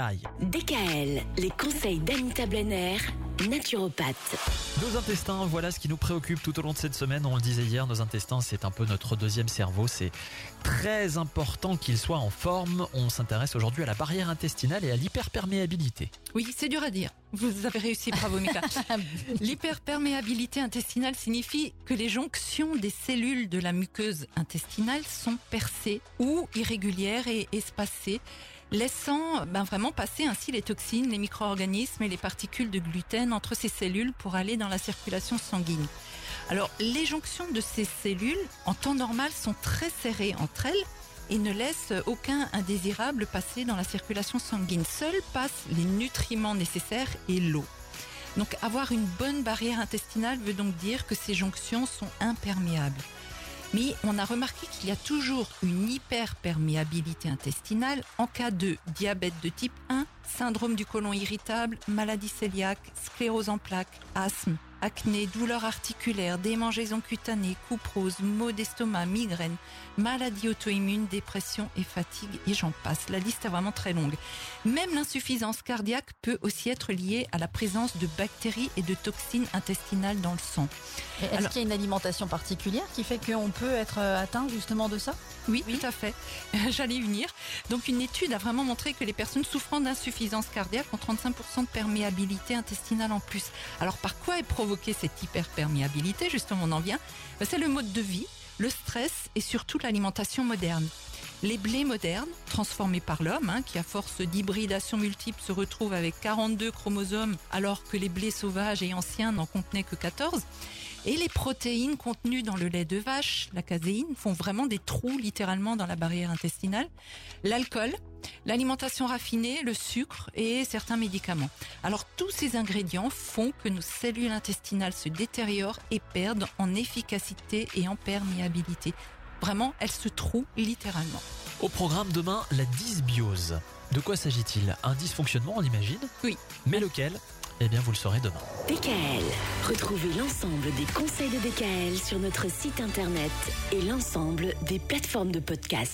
Aïe. DKL, les conseils d'Anita Blenner, naturopathe. Nos intestins, voilà ce qui nous préoccupe tout au long de cette semaine. On le disait hier, nos intestins, c'est un peu notre deuxième cerveau. C'est très important qu'ils soient en forme. On s'intéresse aujourd'hui à la barrière intestinale et à l'hyperperméabilité. Oui, c'est dur à dire. Vous avez réussi, bravo Mika. L'hyperperméabilité intestinale signifie que les jonctions des cellules de la muqueuse intestinale sont percées ou irrégulières et espacées, laissant ben, vraiment passer ainsi les toxines, les micro-organismes et les particules de gluten entre ces cellules pour aller dans la circulation sanguine. Alors, les jonctions de ces cellules, en temps normal, sont très serrées entre elles et ne laissent aucun indésirable passer dans la circulation sanguine. Seuls passent les nutriments nécessaires et l'eau. Donc avoir une bonne barrière intestinale veut donc dire que ces jonctions sont imperméables. Mais on a remarqué qu'il y a toujours une hyperperméabilité intestinale en cas de diabète de type 1, syndrome du côlon irritable, maladie cœliaque, sclérose en plaques, asthme, acné, douleurs articulaires, démangeaisons cutanées, couperose, maux d'estomac, migraine, maladie auto-immune, dépression et fatigue, et j'en passe. La liste est vraiment très longue. Même l'insuffisance cardiaque peut aussi être liée à la présence de bactéries et de toxines intestinales dans le sang. Est-ce qu'il y a une alimentation particulière qui fait qu'on peut être euh, atteint justement de ça? Oui, tout à fait. J'allais y venir. Donc une étude a vraiment montré que les personnes souffrant d'insuffisance cardiaque ont 35% de perméabilité intestinale en plus. Alors par quoi est provoquée cette hyperperméabilité Justement, on en vient. Ben, c'est le mode de vie, le stress et surtout l'alimentation moderne. Les blés modernes, transformés par l'homme, hein, qui à force d'hybridation multiple se retrouvent avec 42 chromosomes alors que les blés sauvages et anciens n'en contenaient que 14, et les protéines contenues dans le lait de vache, la caséine, font vraiment des trous littéralement dans la barrière intestinale. L'alcool, l'alimentation raffinée, le sucre et certains médicaments. Alors tous ces ingrédients font que nos cellules intestinales se détériorent et perdent en efficacité et en perméabilité. Vraiment, elles se trouent littéralement. Au programme demain, la dysbiose. De quoi s'agit-il? Un dysfonctionnement, on imagine Oui. Mais lequel? Eh bien, vous le saurez demain. DKL. Retrouvez l'ensemble des conseils de DKL sur notre site internet et l'ensemble des plateformes de podcast.